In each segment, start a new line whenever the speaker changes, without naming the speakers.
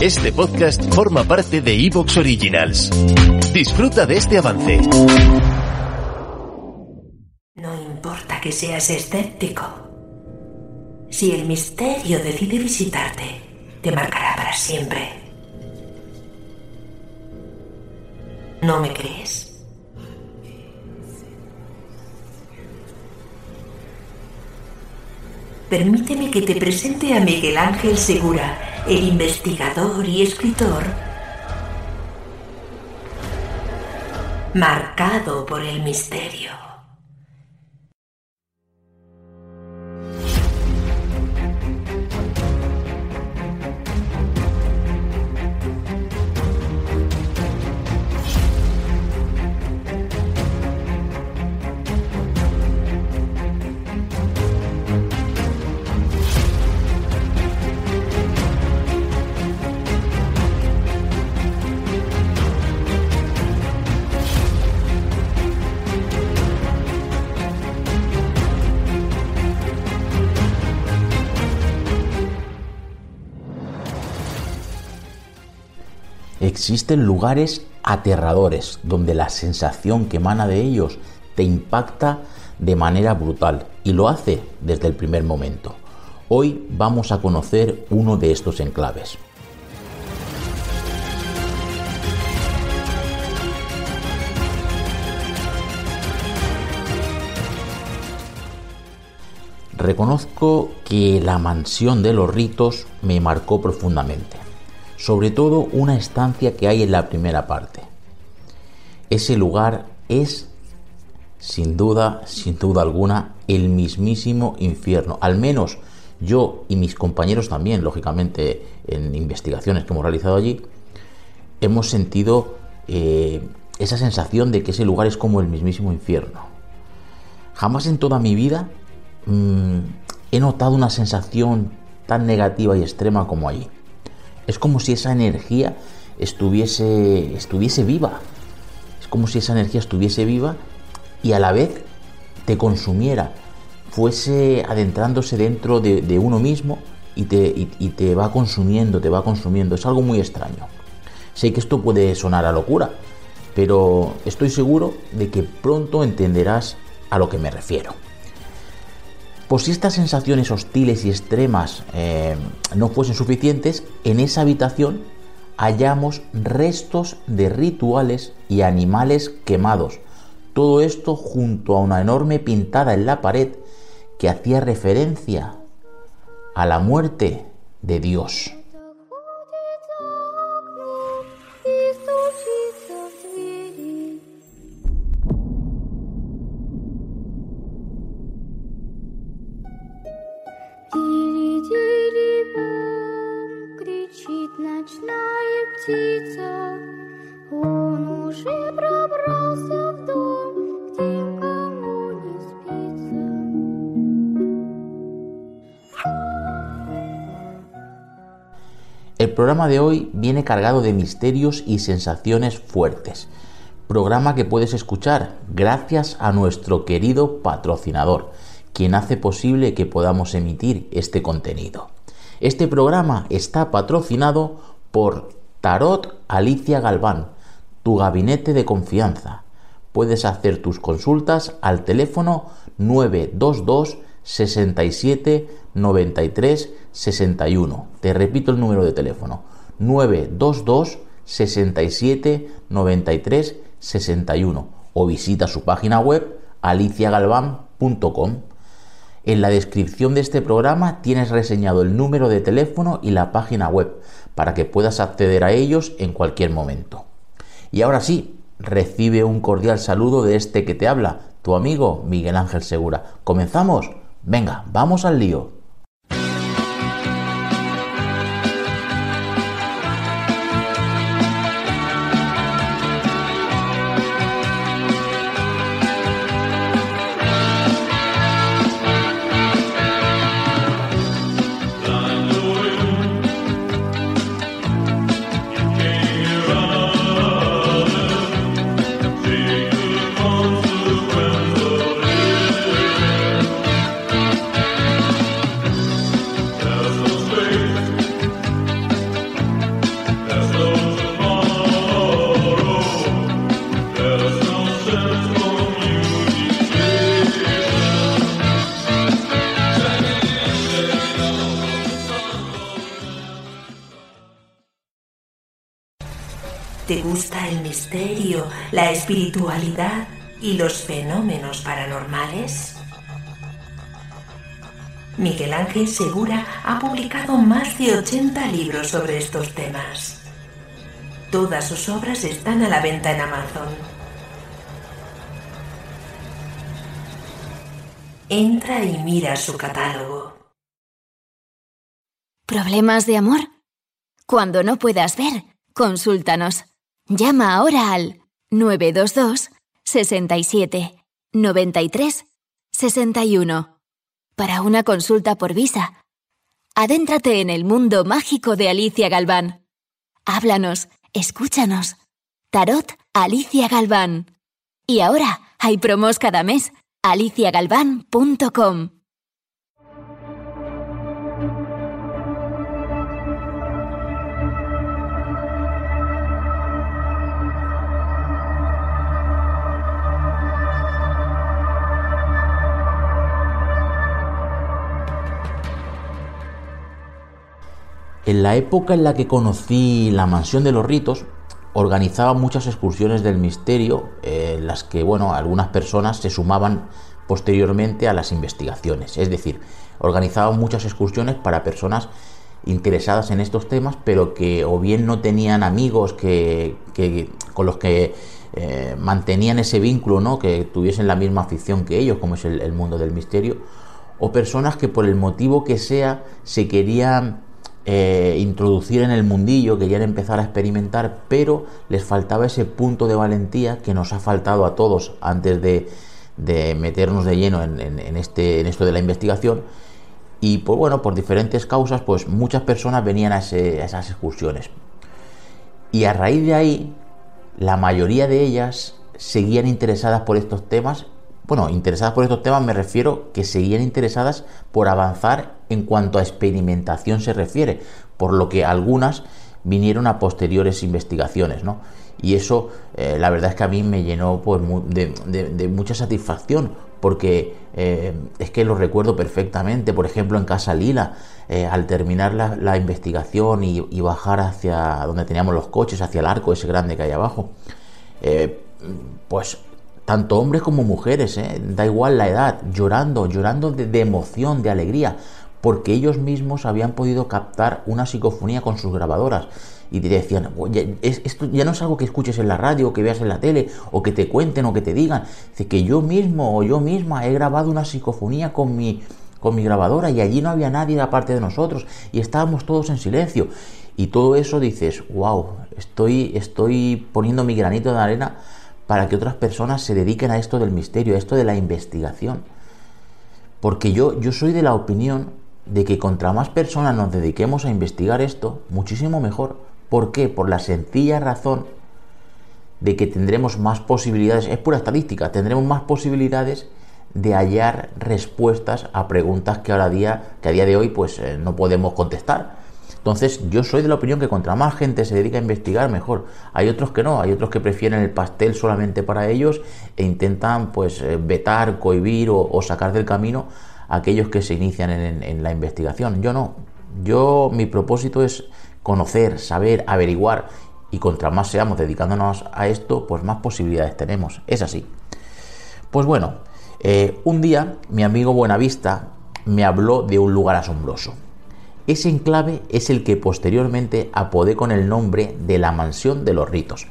Este podcast forma parte de Evox Originals. Disfruta de este avance.
No importa que seas escéptico. Si el misterio decide visitarte, te marcará para siempre. ¿No me crees? Permíteme que te presente a Miguel Ángel Segura, el investigador y escritor marcado por el misterio.
Existen lugares aterradores donde la sensación que emana de ellos te impacta de manera brutal y lo hace desde el primer momento. Hoy vamos a conocer uno de estos enclaves. Reconozco que la mansión de los ritos me marcó profundamente sobre todo una estancia que hay en la primera parte. Ese lugar es, sin duda, sin duda alguna, el mismísimo infierno. Al menos yo y mis compañeros también, lógicamente, en investigaciones que hemos realizado allí, hemos sentido eh, esa sensación de que ese lugar es como el mismísimo infierno. Jamás en toda mi vida mm, he notado una sensación tan negativa y extrema como allí. Es como si esa energía estuviese, estuviese viva. Es como si esa energía estuviese viva y a la vez te consumiera, fuese adentrándose dentro de, uno mismo y te, y te va consumiendo, te va consumiendo. Es algo muy extraño. Sé que esto puede sonar a locura, pero estoy seguro de que pronto entenderás a lo que me refiero. Por si estas sensaciones hostiles y extremas eh, no fuesen suficientes, en esa habitación hallamos restos de rituales y animales quemados. Todo esto junto a una enorme pintada en la pared que hacía referencia a la muerte de Dios. El programa de hoy viene cargado de misterios y sensaciones fuertes. Programa que puedes escuchar gracias a nuestro querido patrocinador, quien hace posible que podamos emitir este contenido. Este programa está patrocinado por Tarot Alicia Galván, tu gabinete de confianza. Puedes hacer tus consultas al teléfono 922 67 93 61. Te repito el número de teléfono 922 67 93 61 o visita su página web aliciagalván.com. En la descripción de este programa tienes reseñado el número de teléfono y la página web para que puedas acceder a ellos en cualquier momento. Y ahora sí, recibe un cordial saludo de este que te habla, tu amigo Miguel Ángel Segura. ¿Comenzamos? Venga, vamos al lío.
¿Te gusta el misterio, la espiritualidad y los fenómenos paranormales? Miguel Ángel Segura ha publicado más de 80 libros sobre estos temas. Todas sus obras están a la venta en Amazon. Entra y mira su catálogo.
¿Problemas de amor? Cuando no puedas ver, consúltanos. Llama ahora al 922 67 93 61 para una consulta por visa. Adéntrate en el mundo mágico de Alicia Galván. Háblanos, escúchanos. Tarot Alicia Galván. Y ahora hay promos cada mes. aliciagalván.com
En la época en la que conocí la mansión de los ritos, organizaba muchas excursiones del misterio, en las que, bueno, algunas personas se sumaban posteriormente a las investigaciones. Es decir, organizaba muchas excursiones para personas interesadas en estos temas, pero que o bien no tenían amigos que, con los que eh, mantenían ese vínculo, ¿no? que tuviesen la misma afición que ellos, como es el mundo del misterio, o personas que por el motivo que sea se querían eh, introducir en el mundillo, querían empezar a experimentar, pero les faltaba ese punto de valentía que nos ha faltado a todos antes de, meternos de lleno en, este, en esto de la investigación. Y pues bueno, por diferentes causas, pues muchas personas venían a, esas excursiones. Y a raíz de ahí, la mayoría de ellas seguían interesadas por estos temas bueno, interesadas por estos temas me refiero que seguían interesadas por avanzar en cuanto a experimentación se refiere, por lo que algunas vinieron a posteriores investigaciones, ¿no? Y eso, eh, la verdad es que a mí me llenó pues, de, mucha satisfacción, porque eh, es que lo recuerdo perfectamente. Por ejemplo, en Casa Lila, eh, al terminar la, investigación y, y, bajar hacia donde teníamos los coches, hacia el arco ese grande que hay abajo, pues tanto hombres como mujeres, da igual la edad, llorando, llorando de, emoción, de alegría, porque ellos mismos habían podido captar una psicofonía con sus grabadoras. Y te decían, esto ya no es algo que escuches en la radio, o que veas en la tele, o que te cuenten, o que te digan. Dice que yo mismo o yo misma he grabado una psicofonía con mi, con mi grabadora y allí no había nadie aparte de nosotros y estábamos todos en silencio. Y todo eso dices, wow, estoy, estoy poniendo mi granito de arena para que otras personas se dediquen a esto del misterio, a esto de la investigación. Porque yo, yo soy de la opinión de que contra más personas nos dediquemos a investigar esto, muchísimo mejor. ¿Por qué? Por la sencilla razón de que tendremos más posibilidades, es pura estadística, tendremos más posibilidades de hallar respuestas a preguntas que ahora día, que a día de hoy pues eh, no podemos contestar. Entonces, yo soy de la opinión que contra más gente se dedica a investigar, mejor. Hay otros que no, hay otros que prefieren el pastel solamente para ellos e intentan, pues, eh, vetar, cohibir o, sacar del camino aquellos que se inician en, la investigación. Yo no. Yo, mi propósito es conocer, saber, averiguar y contra más seamos dedicándonos a esto, pues más posibilidades tenemos. Es así. Pues bueno, eh, un día mi amigo Buenavista me habló de un lugar asombroso. Ese enclave es el que posteriormente apodé con el nombre de la Mansión de los Ritos.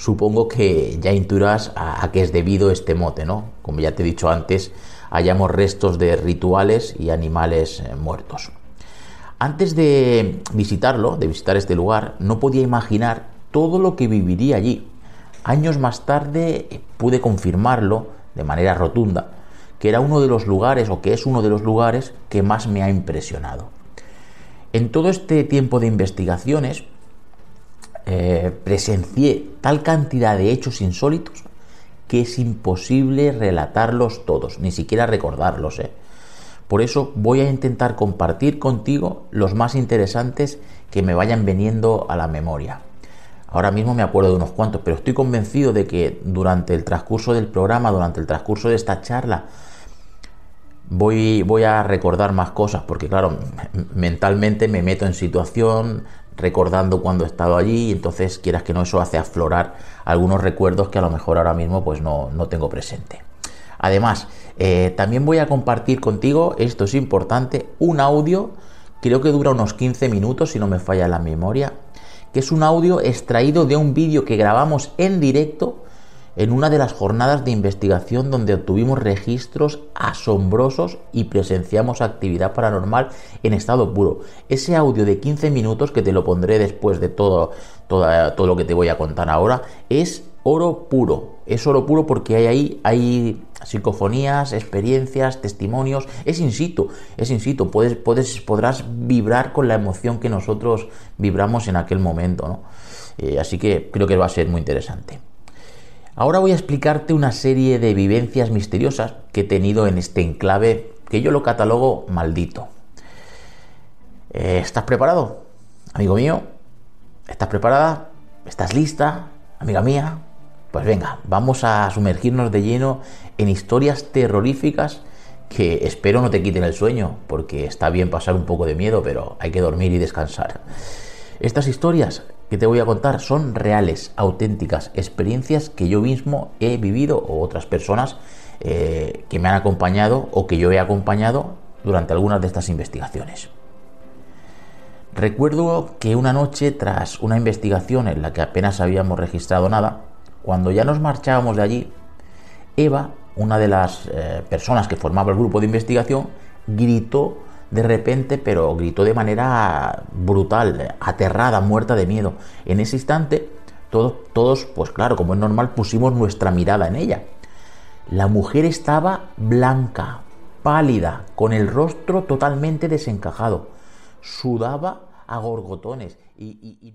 Supongo que ya intuirás a, qué es debido este mote, ¿no? Como ya te he dicho antes, hallamos restos de rituales y animales eh, muertos. Antes de visitarlo, de visitar este lugar, no podía imaginar todo lo que viviría allí. Años más tarde eh, pude confirmarlo de manera rotunda, que era uno de los lugares o que es uno de los lugares que más me ha impresionado. En todo este tiempo de investigaciones eh, presencié tal cantidad de hechos insólitos que es imposible relatarlos todos, ni siquiera recordarlos. ¿eh? Por eso voy a intentar compartir contigo los más interesantes que me vayan veniendo a la memoria. Ahora mismo me acuerdo de unos cuantos, pero estoy convencido de que durante el transcurso del programa, durante el transcurso de esta charla, voy, voy a recordar más cosas, porque claro, mentalmente me meto en situación, recordando cuando he estado allí, y entonces quieras que no, eso hace aflorar algunos recuerdos que a lo mejor ahora mismo pues no, no tengo presente. Además, eh, también voy a compartir contigo, esto es importante, un audio, creo que dura unos 15 minutos si no me falla la memoria, que es un audio extraído de un vídeo que grabamos en directo en una de las jornadas de investigación donde obtuvimos registros asombrosos y presenciamos actividad paranormal en estado puro. Ese audio de 15 minutos, que te lo pondré después de todo, todo, lo que te voy a contar ahora, es oro puro. Es oro puro porque hay ahí, hay psicofonías, experiencias, testimonios. Es in situ, es in. Puedes, puedes, podrás vibrar con la emoción que nosotros vibramos en aquel momento. Eh, así que creo que va a ser muy interesante. Ahora voy a explicarte una serie de vivencias misteriosas que he tenido en este enclave que yo lo catalogo maldito. Eh, ¿Estás preparado, amigo mío? ¿Estás preparada? ¿Estás lista, amiga mía? Pues venga, vamos a sumergirnos de lleno en historias terroríficas que espero no te quiten el sueño, porque está bien pasar un poco de miedo, pero hay que dormir y descansar. Estas historias que te voy a contar son reales, auténticas, experiencias que yo mismo he vivido o otras personas eh, que me han acompañado o que yo he acompañado durante algunas de estas investigaciones. Recuerdo que una noche, tras una investigación en la que apenas habíamos registrado nada, cuando ya nos marchábamos de allí, Eva, una de las eh, personas que formaba el grupo de investigación, gritó de repente, pero gritó de manera brutal, aterrada, muerta de miedo. En ese instante, todos, todos, pues claro, como es normal, pusimos nuestra mirada en ella. La mujer estaba blanca, pálida, con el rostro totalmente desencajado. Sudaba a gorgotones y, y